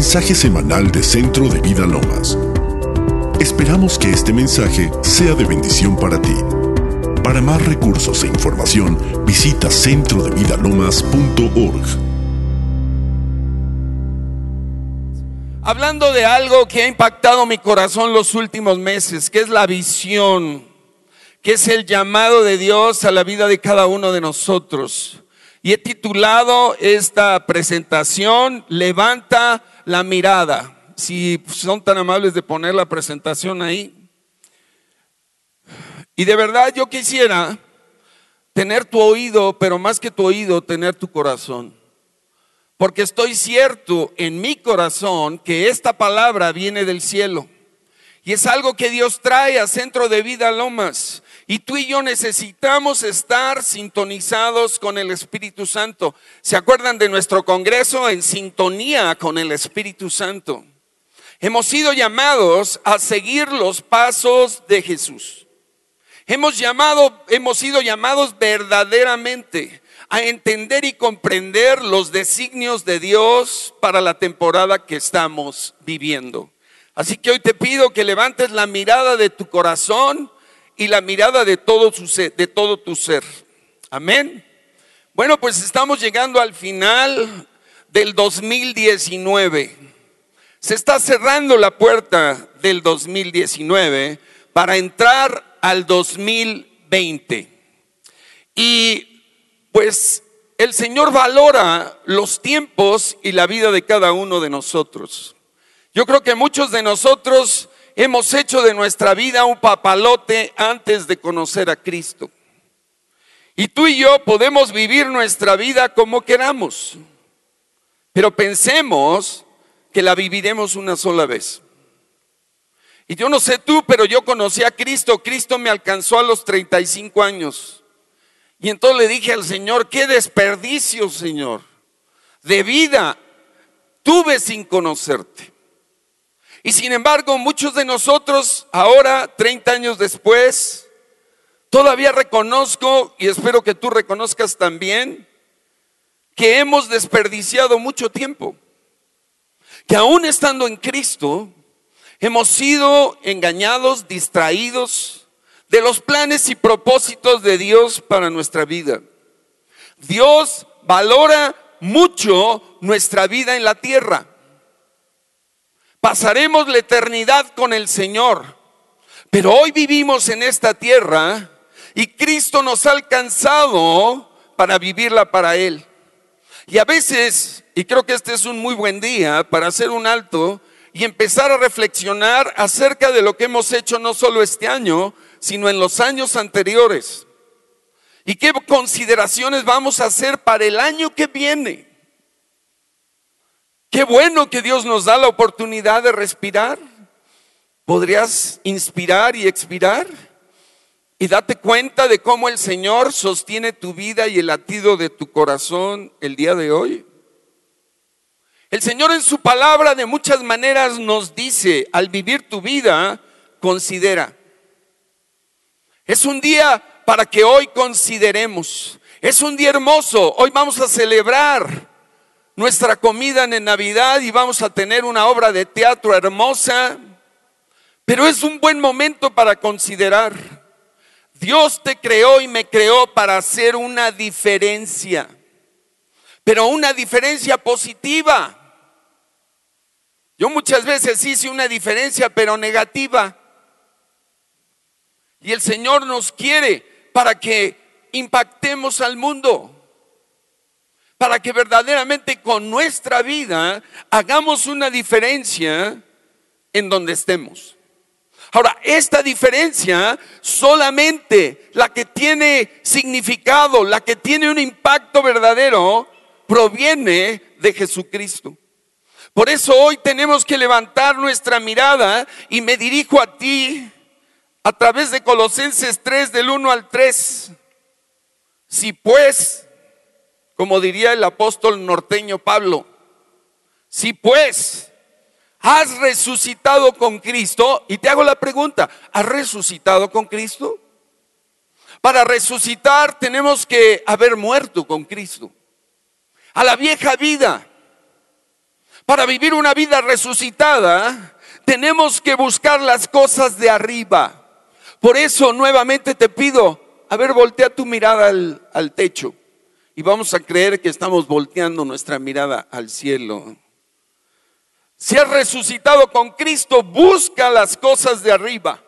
mensaje semanal de Centro de Vida Lomas. Esperamos que este mensaje sea de bendición para ti. Para más recursos e información, visita centrodevidalomas.org. Hablando de algo que ha impactado mi corazón los últimos meses, que es la visión, que es el llamado de Dios a la vida de cada uno de nosotros. Y he titulado esta presentación, Levanta la mirada. Si son tan amables de poner la presentación ahí. Y de verdad yo quisiera tener tu oído, pero más que tu oído, tener tu corazón. Porque estoy cierto en mi corazón que esta palabra viene del cielo. Y es algo que Dios trae a Centro de Vida Lomas. Y tú y yo necesitamos estar sintonizados con el Espíritu Santo. ¿Se acuerdan de nuestro Congreso en sintonía con el Espíritu Santo? Hemos sido llamados a seguir los pasos de Jesús. Hemos llamado, hemos sido llamados verdaderamente a entender y comprender los designios de Dios para la temporada que estamos viviendo. Así que hoy te pido que levantes la mirada de tu corazón y la mirada de todo, de todo tu ser. Amén. Bueno, pues estamos llegando al final del 2019. Se está cerrando la puerta del 2019 para entrar al 2020. Y pues el Señor valora los tiempos y la vida de cada uno de nosotros. Yo creo que muchos de nosotros hemos hecho de nuestra vida un papalote antes de conocer a Cristo. Y tú y yo podemos vivir nuestra vida como queramos, pero pensemos que la viviremos una sola vez. Y yo no sé tú, pero yo conocí a Cristo. Cristo me alcanzó a los 35 años. Y entonces le dije al Señor, qué desperdicio, Señor, de vida tuve sin conocerte. Y sin embargo, muchos de nosotros ahora, 30 años después, todavía reconozco, y espero que tú reconozcas también, que hemos desperdiciado mucho tiempo. Que aún estando en Cristo, hemos sido engañados, distraídos, de los planes y propósitos de Dios para nuestra vida. Dios valora mucho nuestra vida en la tierra. Pasaremos la eternidad con el Señor, pero hoy vivimos en esta tierra y Cristo nos ha alcanzado para vivirla para Él. Y a veces, y creo que este es un muy buen día para hacer un alto y empezar a reflexionar acerca de lo que hemos hecho no solo este año, sino en los años anteriores. ¿Y qué consideraciones vamos a hacer para el año que viene? Qué bueno que Dios nos da la oportunidad de respirar. ¿Podrías inspirar y expirar? Y date cuenta de cómo el Señor sostiene tu vida y el latido de tu corazón el día de hoy. El Señor en su palabra de muchas maneras nos dice, al vivir tu vida, considera. Es un día para que hoy consideremos. Es un día hermoso. Hoy vamos a celebrar nuestra comida en Navidad y vamos a tener una obra de teatro hermosa. Pero es un buen momento para considerar. Dios te creó y me creó para hacer una diferencia. Pero una diferencia positiva. Yo muchas veces hice una diferencia, pero negativa. Y el Señor nos quiere para que impactemos al mundo, para que verdaderamente con nuestra vida hagamos una diferencia en donde estemos. Ahora, esta diferencia solamente la que tiene significado, la que tiene un impacto verdadero, proviene de Jesucristo. Por eso hoy tenemos que levantar nuestra mirada y me dirijo a ti, a través de Colosenses 3 del 1 al 3. Si pues, como diría el apóstol norteño Pablo, si pues has resucitado con Cristo, y te hago la pregunta, ¿has resucitado con Cristo? Para resucitar tenemos que haber muerto con Cristo. A la vieja vida Para vivir una vida resucitada, tenemos que buscar las cosas de arriba. Por eso nuevamente te pido, a ver, voltea tu mirada al, al techo y vamos a creer que estamos volteando nuestra mirada al cielo. Si has resucitado con Cristo, busca las cosas de arriba,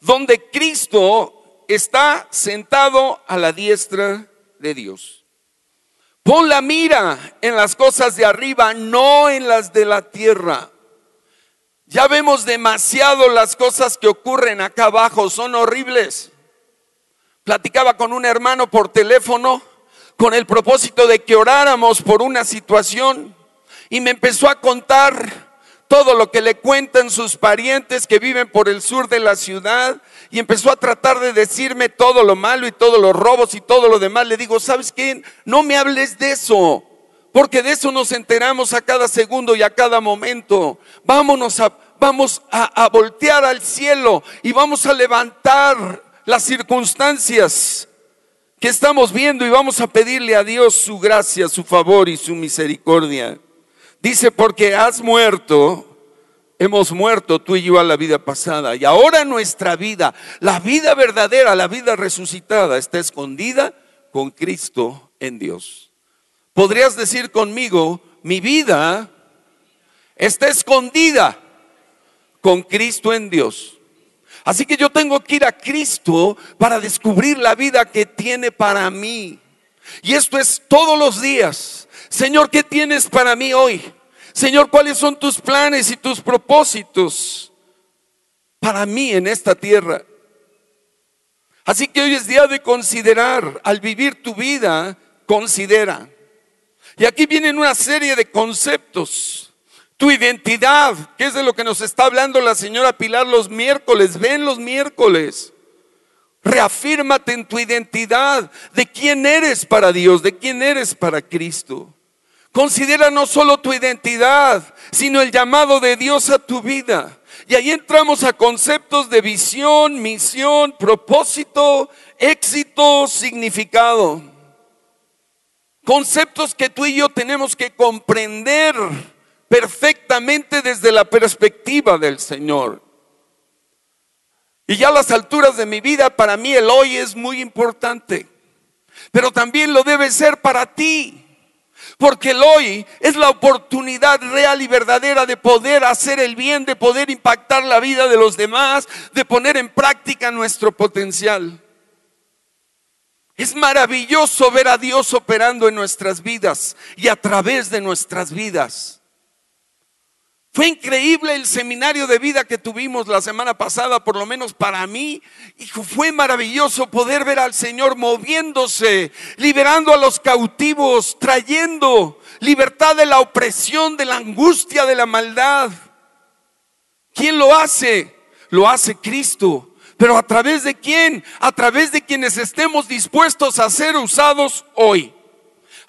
donde Cristo está sentado a la diestra de Dios. Pon la mira en las cosas de arriba, no en las de la tierra. Ya vemos demasiado las cosas que ocurren acá abajo, son horribles. Platicaba con un hermano por teléfono con el propósito de que oráramos por una situación y me empezó a contar todo lo que le cuentan sus parientes que viven por el sur de la ciudad y empezó a tratar de decirme todo lo malo y todos los robos y todo lo demás. Le digo, ¿sabes qué? No me hables de eso, porque de eso nos enteramos a cada segundo y a cada momento. Vámonos a, vamos a, a voltear al cielo y vamos a levantar las circunstancias estamos viendo y vamos a pedirle a Dios su gracia, su favor y su misericordia. Dice, porque has muerto, hemos muerto tú y yo a la vida pasada. Y ahora nuestra vida, la vida verdadera, la vida resucitada, está escondida con Cristo en Dios. Podrías decir conmigo, mi vida está escondida con Cristo en Dios. Así que yo tengo que ir a Cristo para descubrir la vida que tiene para mí. Y esto es todos los días. Señor, ¿qué tienes para mí hoy? Señor, ¿cuáles son tus planes y tus propósitos para mí en esta tierra? Así que hoy es día de considerar, al vivir tu vida, considera. Y aquí vienen una serie de conceptos. Tu identidad, que es de lo que nos está hablando la señora Pilar los miércoles. Ven los miércoles. Reafírmate en tu identidad de quién eres para Dios, de quién eres para Cristo. Considera no solo tu identidad, sino el llamado de Dios a tu vida. Y ahí entramos a conceptos de visión, misión, propósito, éxito, significado. Conceptos que tú y yo tenemos que comprender perfectamente desde la perspectiva del Señor. Y ya a las alturas de mi vida, para mí el hoy es muy importante, pero también lo debe ser para ti. Porque el hoy es la oportunidad real y verdadera de poder hacer el bien, de poder impactar la vida de los demás, de poner en práctica nuestro potencial. Es maravilloso ver a Dios operando en nuestras vidas y a través de nuestras vidas. Fue increíble el seminario de vida que tuvimos la semana pasada, por lo menos para mí. Y fue maravilloso poder ver al Señor moviéndose, liberando a los cautivos, trayendo libertad de la opresión, de la angustia, de la maldad. ¿Quién lo hace? Lo hace Cristo. Pero a través de quién? A través de quienes estemos dispuestos a ser usados hoy.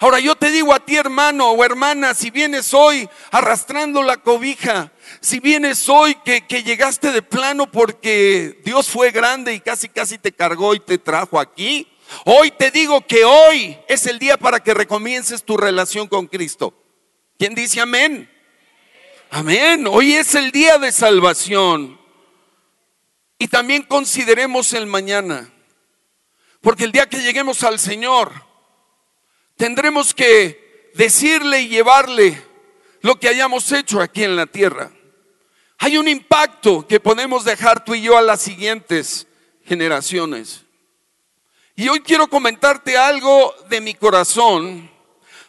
Ahora yo te digo a ti hermano o hermana, si vienes hoy arrastrando la cobija, si vienes hoy que, que, llegaste de plano porque Dios fue grande y casi casi te cargó y te trajo aquí, hoy te digo que hoy es el día para que recomiences tu relación con Cristo. ¿Quién dice amén? Amén. Hoy es el día de salvación. Y también consideremos el mañana. Porque el día que lleguemos al Señor, tendremos que decirle y llevarle lo que hayamos hecho aquí en la tierra. Hay un impacto que podemos dejar tú y yo a las siguientes generaciones. Y hoy quiero comentarte algo de mi corazón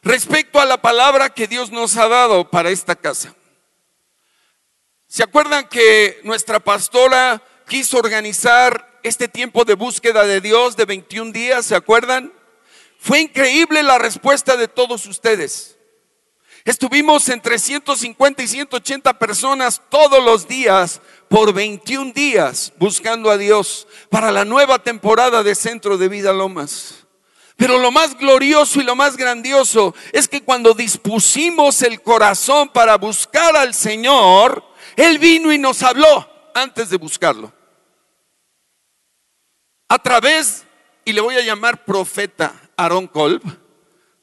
respecto a la palabra que Dios nos ha dado para esta casa. ¿Se acuerdan que nuestra pastora quiso organizar este tiempo de búsqueda de Dios de 21 días? ¿Se acuerdan? Fue increíble la respuesta de todos ustedes. Estuvimos entre 150 y 180 personas todos los días por 21 días buscando a Dios para la nueva temporada de Centro de Vida Lomas. Pero lo más glorioso y lo más grandioso es que cuando dispusimos el corazón para buscar al Señor, Él vino y nos habló antes de buscarlo. A través, y le voy a llamar profeta, Aaron Kolb,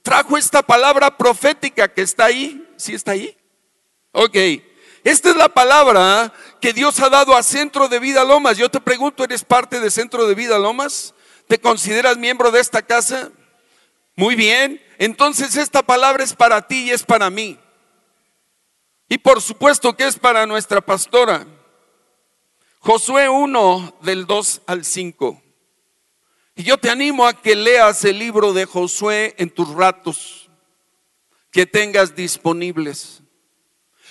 trajo esta palabra profética que está ahí, ¿sí está ahí? Ok, esta es la palabra que Dios ha dado a Centro de Vida Lomas. Yo te pregunto, ¿eres parte de Centro de Vida Lomas? ¿Te consideras miembro de esta casa? Muy bien, entonces esta palabra es para ti y es para mí. Y por supuesto que es para nuestra pastora. Josué 1 del 2 al 5. Y yo te animo a que leas el libro de Josué en tus ratos que tengas disponibles.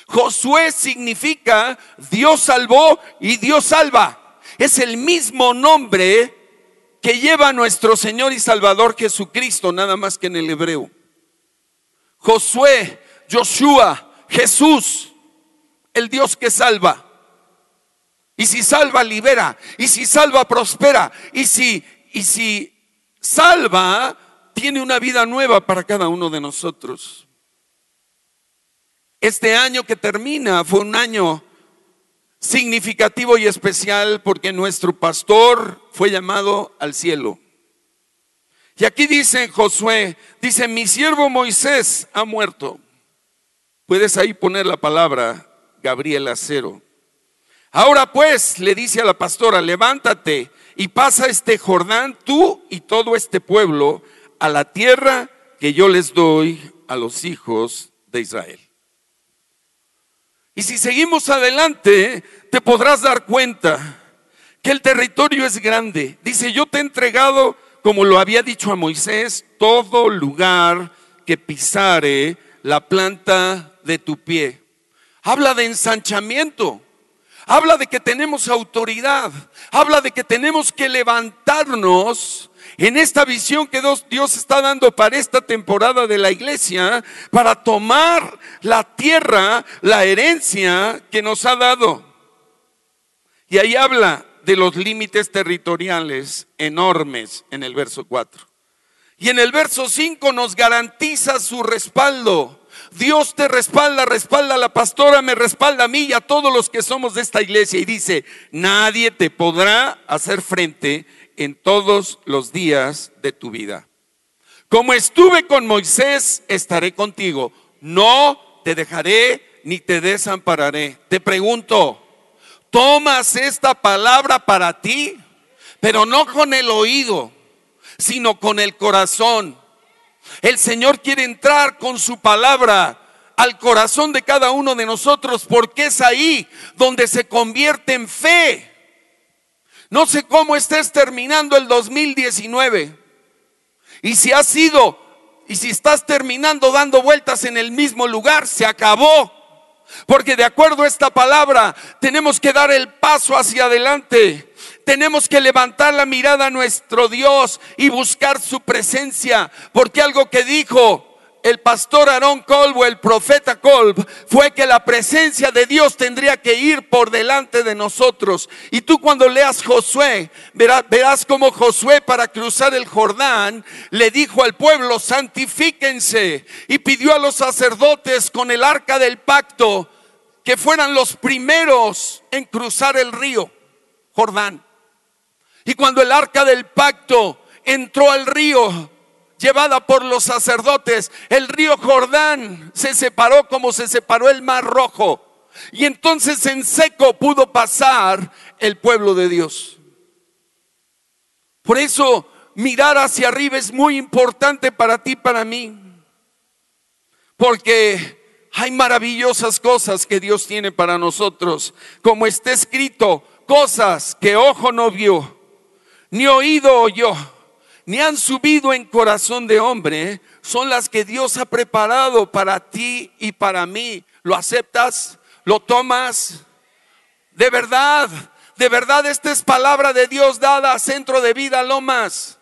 Josué significa Dios salvó y Dios salva. Es el mismo nombre que lleva nuestro Señor y Salvador Jesucristo, nada más que en el hebreo. Josué, Joshua, Jesús, el Dios que salva. Y si salva, libera. Y si salva, prospera. Y si, y si salva, tiene una vida nueva para cada uno de nosotros. Este año que termina fue un año significativo y especial porque nuestro pastor fue llamado al cielo. Y aquí dice Josué, dice, mi siervo Moisés ha muerto. Puedes ahí poner la palabra Gabriel Acero. Ahora pues, le dice a la pastora, levántate y pasa este Jordán, tú y todo este pueblo, a la tierra que yo les doy a los hijos de Israel. Y si seguimos adelante, te podrás dar cuenta que el territorio es grande. Dice, yo te he entregado, como lo había dicho a Moisés, todo lugar que pisare la planta de tu pie. Habla de ensanchamiento. Habla de que tenemos autoridad. Habla de que tenemos que levantarnos en esta visión que Dios está dando para esta temporada de la iglesia, para tomar la tierra, la herencia que nos ha dado. Y ahí habla de los límites territoriales enormes en el verso 4. Y en el verso 5 nos garantiza su respaldo. Dios te respalda, respalda a la pastora, me respalda a mí y a todos los que somos de esta iglesia. Y dice, nadie te podrá hacer frente en todos los días de tu vida. Como estuve con Moisés, estaré contigo. No te dejaré ni te desampararé. Te pregunto, ¿tomas esta palabra para ti? Pero no con el oído, sino con el corazón el Señor quiere entrar con su palabra al corazón de cada uno de nosotros porque es ahí donde se convierte en fe. No sé cómo estés terminando el 2019 y si has sido y si estás terminando dando vueltas en el mismo lugar, se acabó. Porque de acuerdo a esta palabra, tenemos que dar el paso hacia adelante tenemos que levantar la mirada a nuestro Dios y buscar su presencia, porque algo que dijo el pastor Aarón Kolb o el profeta Kolb fue que la presencia de Dios tendría que ir por delante de nosotros. Y tú cuando leas Josué, verás, verás como Josué para cruzar el Jordán le dijo al pueblo, santifíquense. Y pidió a los sacerdotes con el arca del pacto que fueran los primeros en cruzar el río Jordán. Y cuando el arca del pacto entró al río, llevada por los sacerdotes, el río Jordán se separó como se separó el mar rojo. Y entonces en seco pudo pasar el pueblo de Dios. Por eso mirar hacia arriba es muy importante para ti, para mí. Porque hay maravillosas cosas que Dios tiene para nosotros. Como está escrito, cosas que ojo no vio ni oído oyó, ni han subido en corazón de hombre, son las que Dios ha preparado para ti y para mí. ¿Lo aceptas? ¿Lo tomas? De verdad, de verdad esta es palabra de Dios dada a Centro de Vida Lomas.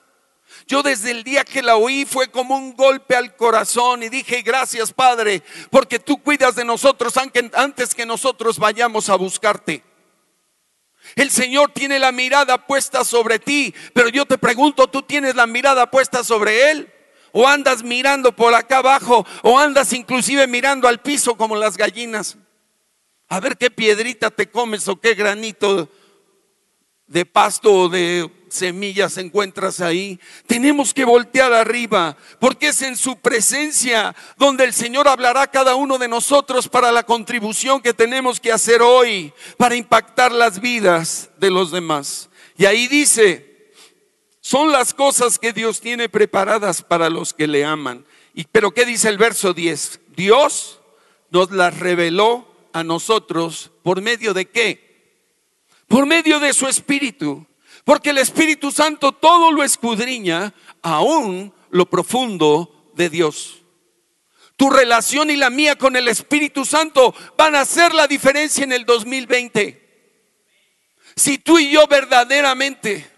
Yo desde el día que la oí fue como un golpe al corazón y dije, gracias Padre, porque tú cuidas de nosotros antes que nosotros vayamos a buscarte. El Señor tiene la mirada puesta sobre ti, pero yo te pregunto, ¿tú tienes la mirada puesta sobre Él? ¿O andas mirando por acá abajo? ¿O andas inclusive mirando al piso como las gallinas? A ver qué piedrita te comes o qué granito de pasto o de semillas encuentras ahí. Tenemos que voltear arriba, porque es en su presencia donde el Señor hablará a cada uno de nosotros para la contribución que tenemos que hacer hoy, para impactar las vidas de los demás. Y ahí dice, son las cosas que Dios tiene preparadas para los que le aman. Y, pero ¿qué dice el verso 10? Dios nos las reveló a nosotros por medio de qué? Por medio de su Espíritu. Porque el Espíritu Santo todo lo escudriña, aún lo profundo de Dios. Tu relación y la mía con el Espíritu Santo van a hacer la diferencia en el 2020. Si tú y yo verdaderamente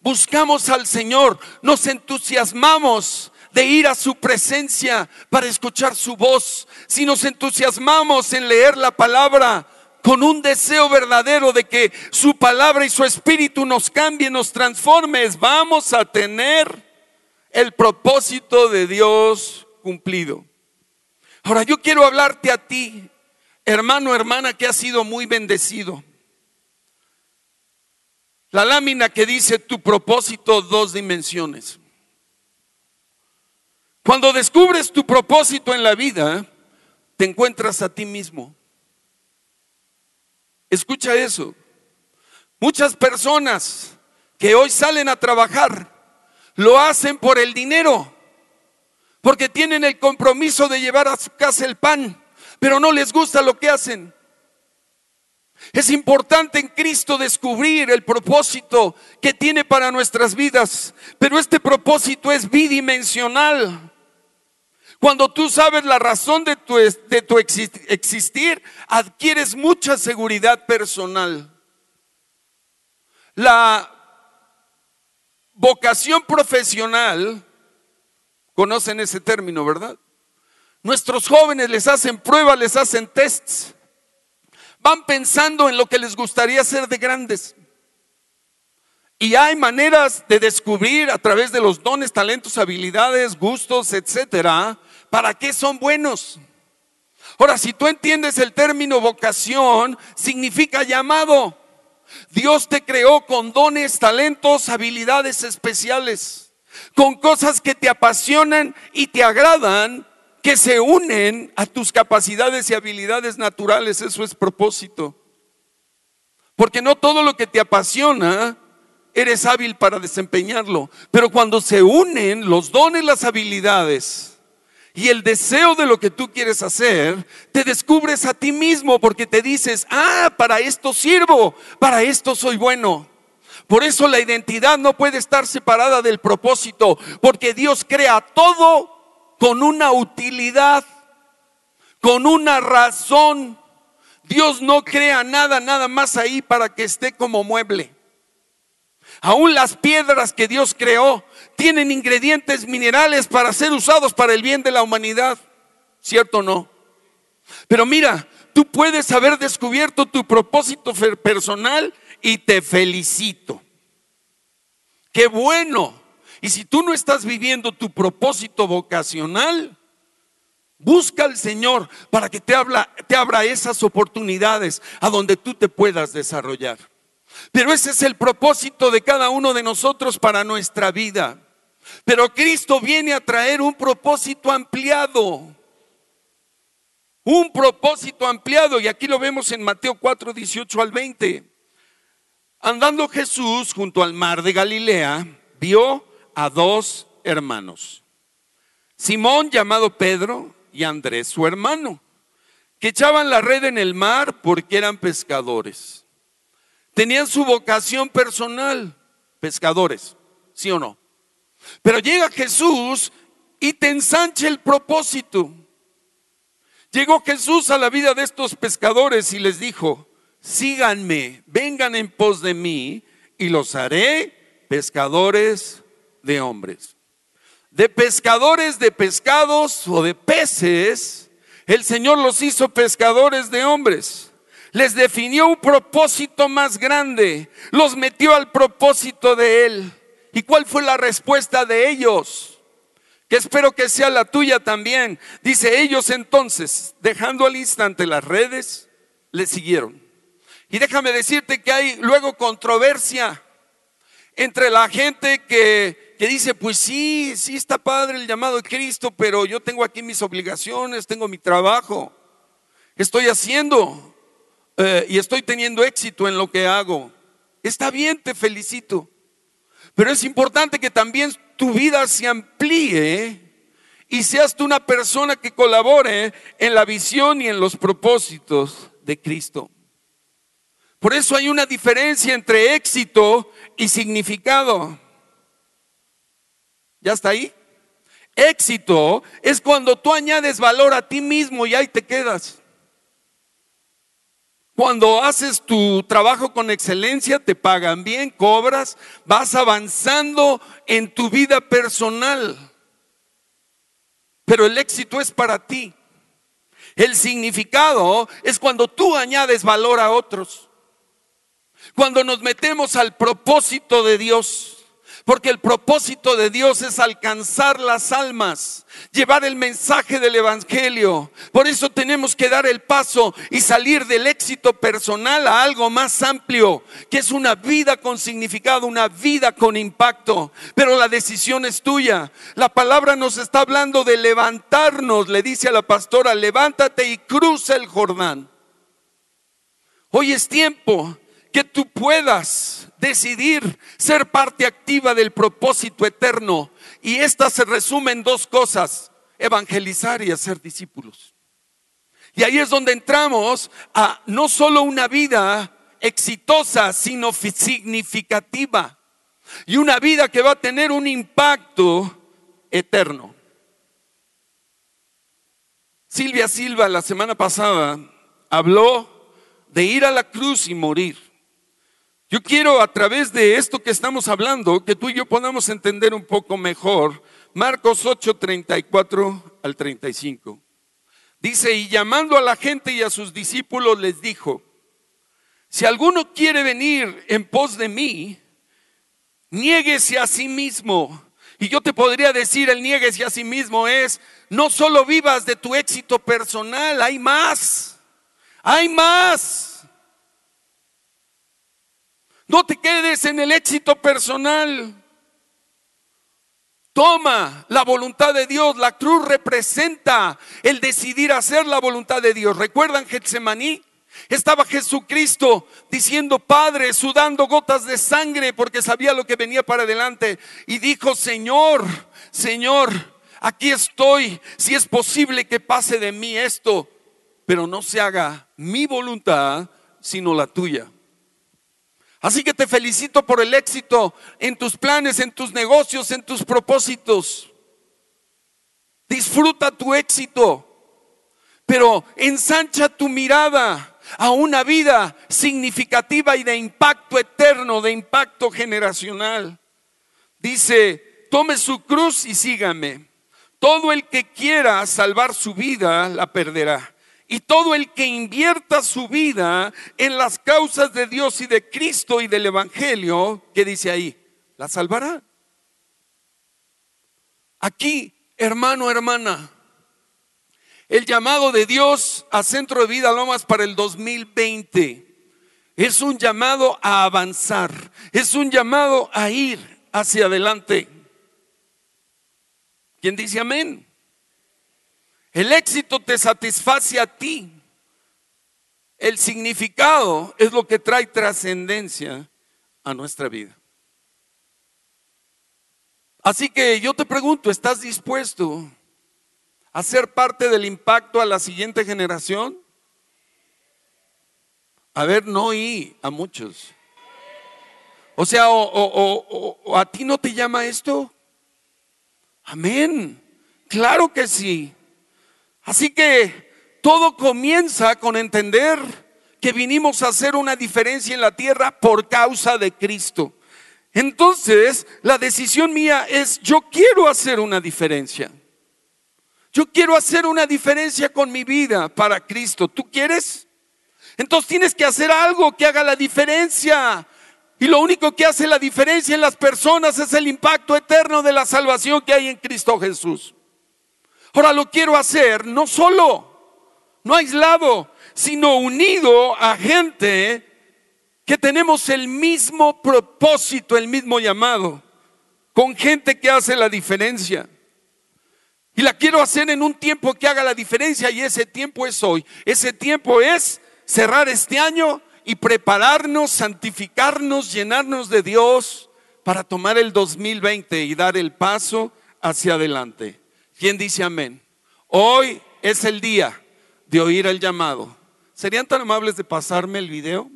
buscamos al Señor, nos entusiasmamos de ir a su presencia para escuchar su voz, si nos entusiasmamos en leer la palabra con un deseo verdadero de que su palabra y su espíritu nos cambien, nos transforme, vamos a tener el propósito de Dios cumplido. Ahora yo quiero hablarte a ti, hermano, hermana, que has sido muy bendecido. La lámina que dice tu propósito, dos dimensiones. Cuando descubres tu propósito en la vida, te encuentras a ti mismo. Escucha eso. Muchas personas que hoy salen a trabajar lo hacen por el dinero, porque tienen el compromiso de llevar a su casa el pan, pero no les gusta lo que hacen. Es importante en Cristo descubrir el propósito que tiene para nuestras vidas, pero este propósito es bidimensional. Cuando tú sabes la razón de tu, de tu existir, adquieres mucha seguridad personal. La vocación profesional, conocen ese término, ¿verdad? Nuestros jóvenes les hacen pruebas, les hacen tests. Van pensando en lo que les gustaría ser de grandes. Y hay maneras de descubrir a través de los dones, talentos, habilidades, gustos, etcétera, ¿Para qué son buenos? Ahora, si tú entiendes el término vocación, significa llamado. Dios te creó con dones, talentos, habilidades especiales, con cosas que te apasionan y te agradan, que se unen a tus capacidades y habilidades naturales. Eso es propósito. Porque no todo lo que te apasiona eres hábil para desempeñarlo, pero cuando se unen los dones, las habilidades, y el deseo de lo que tú quieres hacer, te descubres a ti mismo porque te dices, ah, para esto sirvo, para esto soy bueno. Por eso la identidad no puede estar separada del propósito, porque Dios crea todo con una utilidad, con una razón. Dios no crea nada, nada más ahí para que esté como mueble. Aún las piedras que Dios creó tienen ingredientes minerales para ser usados para el bien de la humanidad. ¿Cierto o no? Pero mira, tú puedes haber descubierto tu propósito personal y te felicito. Qué bueno. Y si tú no estás viviendo tu propósito vocacional, busca al Señor para que te, te abra esas oportunidades a donde tú te puedas desarrollar. Pero ese es el propósito de cada uno de nosotros para nuestra vida. Pero Cristo viene a traer un propósito ampliado. Un propósito ampliado. Y aquí lo vemos en Mateo 4, 18 al 20. Andando Jesús junto al mar de Galilea, vio a dos hermanos. Simón llamado Pedro y Andrés su hermano, que echaban la red en el mar porque eran pescadores. Tenían su vocación personal, pescadores, ¿sí o no? Pero llega Jesús y te ensancha el propósito. Llegó Jesús a la vida de estos pescadores y les dijo, síganme, vengan en pos de mí y los haré pescadores de hombres. De pescadores de pescados o de peces, el Señor los hizo pescadores de hombres les definió un propósito más grande, los metió al propósito de Él. ¿Y cuál fue la respuesta de ellos? Que espero que sea la tuya también. Dice ellos entonces, dejando al instante las redes, le siguieron. Y déjame decirte que hay luego controversia entre la gente que, que dice, pues sí, sí está padre el llamado de Cristo, pero yo tengo aquí mis obligaciones, tengo mi trabajo, estoy haciendo eh, y estoy teniendo éxito en lo que hago. Está bien, te felicito. Pero es importante que también tu vida se amplíe y seas tú una persona que colabore en la visión y en los propósitos de Cristo. Por eso hay una diferencia entre éxito y significado. ¿Ya está ahí? Éxito es cuando tú añades valor a ti mismo y ahí te quedas. Cuando haces tu trabajo con excelencia, te pagan bien, cobras, vas avanzando en tu vida personal. Pero el éxito es para ti. El significado es cuando tú añades valor a otros. Cuando nos metemos al propósito de Dios. Porque el propósito de Dios es alcanzar las almas, llevar el mensaje del Evangelio. Por eso tenemos que dar el paso y salir del éxito personal a algo más amplio, que es una vida con significado, una vida con impacto. Pero la decisión es tuya. La palabra nos está hablando de levantarnos, le dice a la pastora, levántate y cruza el Jordán. Hoy es tiempo que tú puedas decidir ser parte activa del propósito eterno. Y esta se resume en dos cosas, evangelizar y hacer discípulos. Y ahí es donde entramos a no solo una vida exitosa, sino significativa. Y una vida que va a tener un impacto eterno. Silvia Silva la semana pasada habló de ir a la cruz y morir. Yo quiero a través de esto que estamos hablando, que tú y yo podamos entender un poco mejor Marcos 8, 34 al 35. Dice, y llamando a la gente y a sus discípulos les dijo, si alguno quiere venir en pos de mí, niéguese a sí mismo. Y yo te podría decir, el niéguese a sí mismo es, no solo vivas de tu éxito personal, hay más, hay más. No te quedes en el éxito personal. Toma la voluntad de Dios. La cruz representa el decidir hacer la voluntad de Dios. ¿Recuerdan Getsemaní? Estaba Jesucristo diciendo, Padre, sudando gotas de sangre porque sabía lo que venía para adelante. Y dijo, Señor, Señor, aquí estoy. Si es posible que pase de mí esto, pero no se haga mi voluntad, sino la tuya. Así que te felicito por el éxito en tus planes, en tus negocios, en tus propósitos. Disfruta tu éxito, pero ensancha tu mirada a una vida significativa y de impacto eterno, de impacto generacional. Dice, tome su cruz y sígame. Todo el que quiera salvar su vida la perderá. Y todo el que invierta su vida en las causas de Dios y de Cristo y del Evangelio, ¿qué dice ahí? La salvará. Aquí, hermano, hermana, el llamado de Dios a Centro de Vida Lomas para el 2020 es un llamado a avanzar, es un llamado a ir hacia adelante. ¿Quién dice amén? El éxito te satisface a ti. El significado es lo que trae trascendencia a nuestra vida. Así que yo te pregunto, ¿estás dispuesto a ser parte del impacto a la siguiente generación? A ver, no y a muchos. O sea, o, a ti no te llama esto. Amén. Claro que sí. Así que todo comienza con entender que vinimos a hacer una diferencia en la tierra por causa de Cristo. Entonces, la decisión mía es, yo quiero hacer una diferencia. Yo quiero hacer una diferencia con mi vida para Cristo. ¿Tú quieres? Entonces tienes que hacer algo que haga la diferencia. Y lo único que hace la diferencia en las personas es el impacto eterno de la salvación que hay en Cristo Jesús. Ahora lo quiero hacer no solo, no aislado, sino unido a gente que tenemos el mismo propósito, el mismo llamado, con gente que hace la diferencia. Y la quiero hacer en un tiempo que haga la diferencia y ese tiempo es hoy. Ese tiempo es cerrar este año y prepararnos, santificarnos, llenarnos de Dios para tomar el 2020 y dar el paso hacia adelante. ¿Quién dice amén? Hoy es el día de oír el llamado. ¿Serían tan amables de pasarme el video?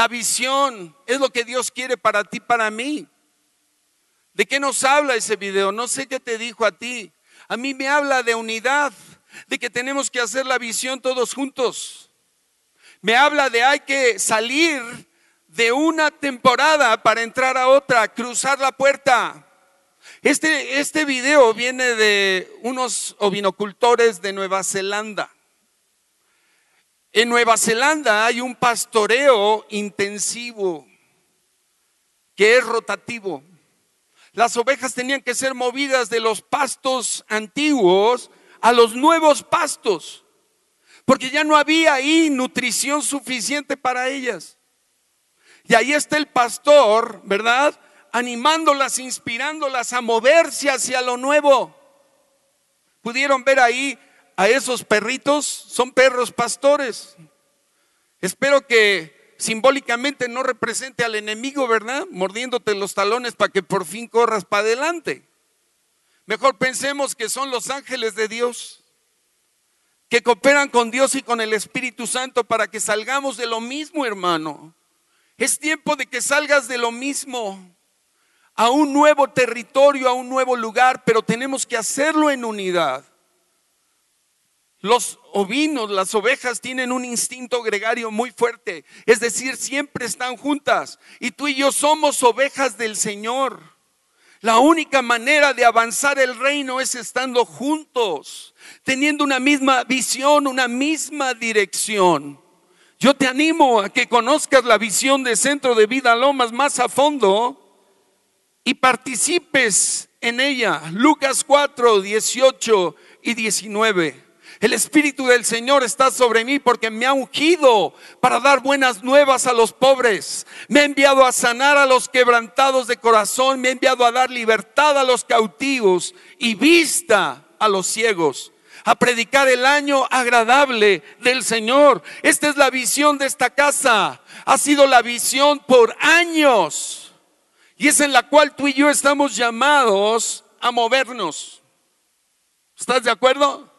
La visión es lo que Dios quiere para ti, para mí. ¿De qué nos habla ese video? No sé qué te dijo a ti. A mí me habla de unidad, de que tenemos que hacer la visión todos juntos. Me habla de hay que salir de una temporada para entrar a otra, cruzar la puerta. Este, este video viene de unos ovinocultores de Nueva Zelanda. En Nueva Zelanda hay un pastoreo intensivo que es rotativo. Las ovejas tenían que ser movidas de los pastos antiguos a los nuevos pastos, porque ya no había ahí nutrición suficiente para ellas. Y ahí está el pastor, ¿verdad? Animándolas, inspirándolas a moverse hacia lo nuevo. Pudieron ver ahí a esos perritos, son perros pastores. Espero que simbólicamente no represente al enemigo, ¿verdad? Mordiéndote los talones para que por fin corras para adelante. Mejor pensemos que son los ángeles de Dios, que cooperan con Dios y con el Espíritu Santo para que salgamos de lo mismo, hermano. Es tiempo de que salgas de lo mismo a un nuevo territorio, a un nuevo lugar, pero tenemos que hacerlo en unidad. Los ovinos, las ovejas tienen un instinto gregario muy fuerte, es decir, siempre están juntas. Y tú y yo somos ovejas del Señor. La única manera de avanzar el reino es estando juntos, teniendo una misma visión, una misma dirección. Yo te animo a que conozcas la visión de Centro de Vida Lomas más a fondo y participes en ella. Lucas 4, 18 y 19. El Espíritu del Señor está sobre mí porque me ha ungido para dar buenas nuevas a los pobres. Me ha enviado a sanar a los quebrantados de corazón. Me ha enviado a dar libertad a los cautivos y vista a los ciegos, a predicar el año agradable del Señor. Esta es la visión de esta casa. Ha sido la visión por años. Y es en la cual tú y yo estamos llamados a movernos. ¿Estás de acuerdo?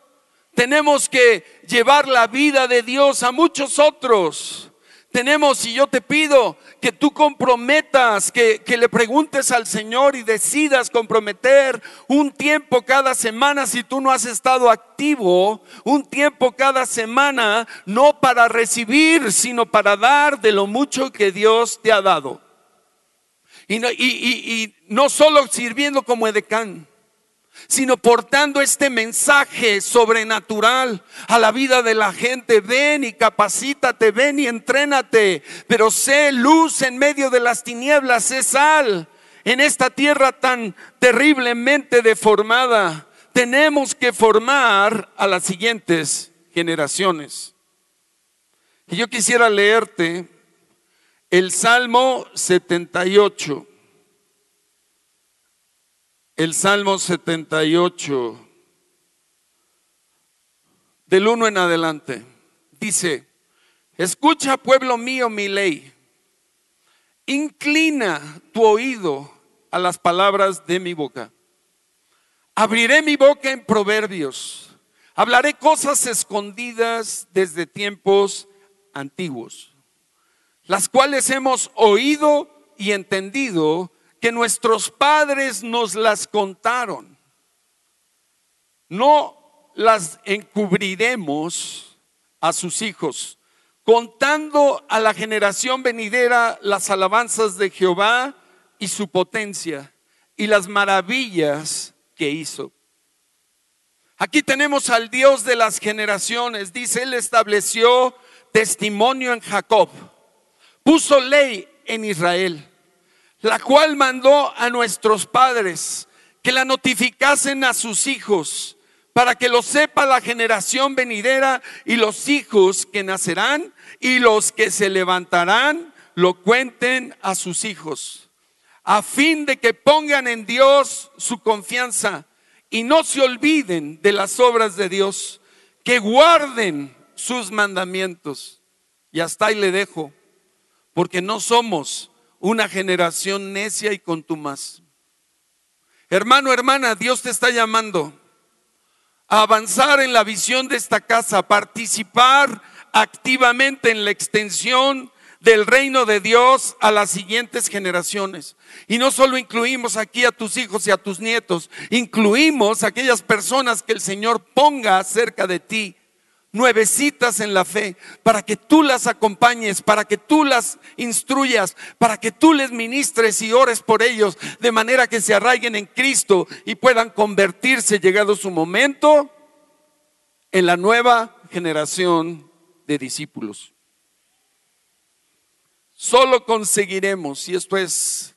Tenemos que llevar la vida de Dios a muchos otros. Tenemos, y yo te pido que tú comprometas, que, que, le preguntes al Señor y decidas comprometer un tiempo cada semana si tú no has estado activo, un tiempo cada semana, no para recibir, sino para dar de lo mucho que Dios te ha dado. Y no, y, y, y no solo sirviendo como edecán, sino portando este mensaje sobrenatural a la vida de la gente. Ven y capacítate, ven y entrénate, pero sé luz en medio de las tinieblas, sé sal en esta tierra tan terriblemente deformada. Tenemos que formar a las siguientes generaciones. Y yo quisiera leerte el Salmo 78 el Salmo 78, del 1 en adelante, dice, escucha pueblo mío mi ley, inclina tu oído a las palabras de mi boca. Abriré mi boca en proverbios, hablaré cosas escondidas desde tiempos antiguos, las cuales hemos oído y entendido que nuestros padres nos las contaron. No las encubriremos a sus hijos, contando a la generación venidera las alabanzas de Jehová y su potencia y las maravillas que hizo. Aquí tenemos al Dios de las generaciones. Dice, Él estableció testimonio en Jacob, puso ley en Israel la cual mandó a nuestros padres que la notificasen a sus hijos, para que lo sepa la generación venidera y los hijos que nacerán y los que se levantarán lo cuenten a sus hijos, a fin de que pongan en Dios su confianza y no se olviden de las obras de Dios, que guarden sus mandamientos. Y hasta ahí le dejo, porque no somos una generación necia y contumaz. Hermano, hermana, Dios te está llamando a avanzar en la visión de esta casa, a participar activamente en la extensión del reino de Dios a las siguientes generaciones. Y no solo incluimos aquí a tus hijos y a tus nietos, incluimos a aquellas personas que el Señor ponga cerca de ti nuevecitas en la fe, para que tú las acompañes, para que tú las instruyas, para que tú les ministres y ores por ellos, de manera que se arraiguen en Cristo y puedan convertirse, llegado su momento, en la nueva generación de discípulos. Solo conseguiremos, y esto es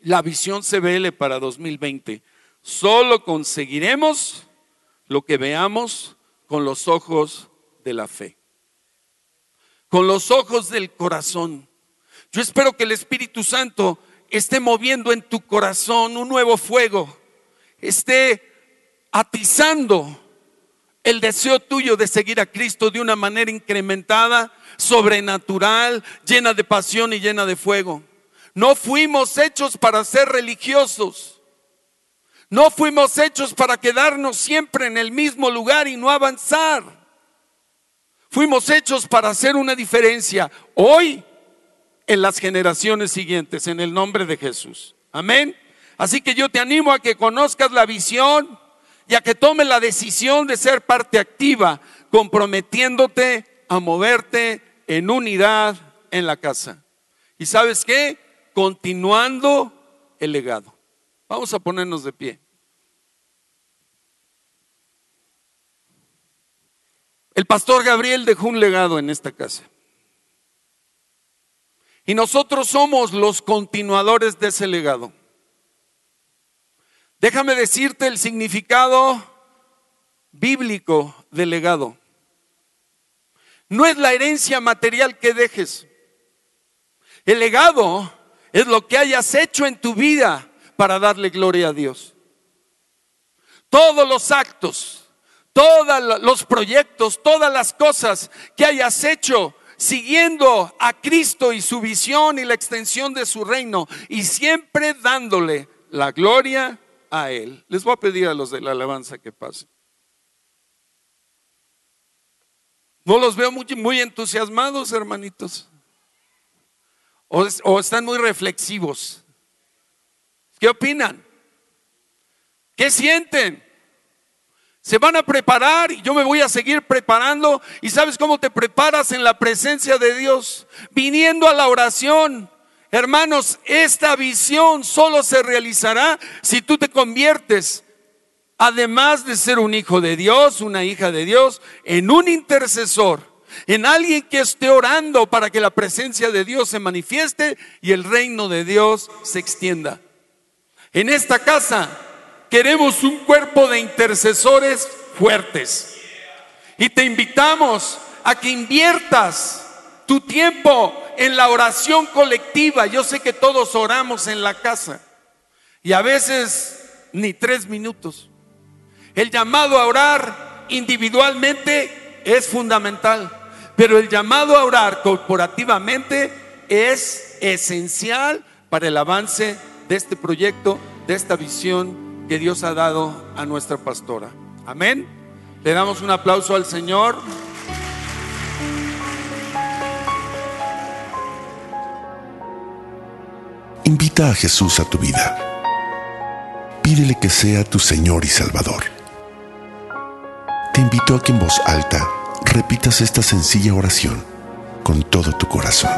la visión CBL para 2020, solo conseguiremos lo que veamos con los ojos de la fe, con los ojos del corazón. Yo espero que el Espíritu Santo esté moviendo en tu corazón un nuevo fuego, esté atizando el deseo tuyo de seguir a Cristo de una manera incrementada, sobrenatural, llena de pasión y llena de fuego. No fuimos hechos para ser religiosos. No fuimos hechos para quedarnos siempre en el mismo lugar y no avanzar. Fuimos hechos para hacer una diferencia hoy en las generaciones siguientes, en el nombre de Jesús. Amén. Así que yo te animo a que conozcas la visión y a que tomes la decisión de ser parte activa, comprometiéndote a moverte en unidad en la casa. ¿Y sabes qué? Continuando el legado. Vamos a ponernos de pie. El pastor Gabriel dejó un legado en esta casa. Y nosotros somos los continuadores de ese legado. Déjame decirte el significado bíblico del legado. No es la herencia material que dejes. El legado es lo que hayas hecho en tu vida para darle gloria a Dios. todos los actos, todos los proyectos, todas las cosas que hayas hecho siguiendo a Cristo y su visión y la extensión de su reino y siempre dándole la gloria a Él. Les voy a pedir a los de la alabanza que pasen. No los veo muy, muy entusiasmados, hermanitos. O, o están muy reflexivos. ¿Qué opinan? ¿Qué sienten? Se van a preparar y yo me voy a seguir preparando. ¿Y sabes cómo te preparas en la presencia de Dios? Viniendo a la oración. Hermanos, esta visión solo se realizará si tú te conviertes, además de ser un hijo de Dios, una hija de Dios, en un intercesor, en alguien que esté orando para que la presencia de Dios se manifieste y el reino de Dios se extienda. En esta casa queremos un cuerpo de intercesores fuertes. Y te invitamos a que inviertas tu tiempo en la oración colectiva. Yo sé que todos oramos en la casa y a veces ni tres minutos. El llamado a orar individualmente es fundamental, pero el llamado a orar corporativamente es esencial para el avance de este proyecto, de esta visión que Dios ha dado a nuestra pastora. Amén. Le damos un aplauso al Señor. Invita a Jesús a tu vida. Pídele que sea tu Señor y Salvador. Te invito a que en voz alta repitas esta sencilla oración con todo tu corazón.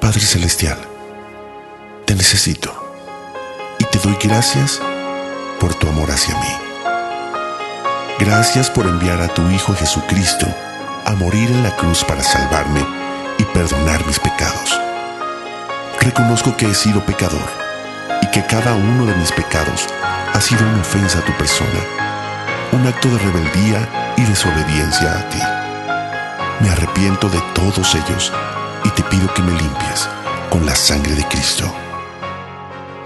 Padre Celestial, te necesito te doy gracias por tu amor hacia mí. Gracias por enviar a tu Hijo Jesucristo a morir en la cruz para salvarme y perdonar mis pecados. Reconozco que he sido pecador y que cada uno de mis pecados ha sido una ofensa a tu persona, un acto de rebeldía y desobediencia a ti. Me arrepiento de todos ellos y te pido que me limpies con la sangre de Cristo.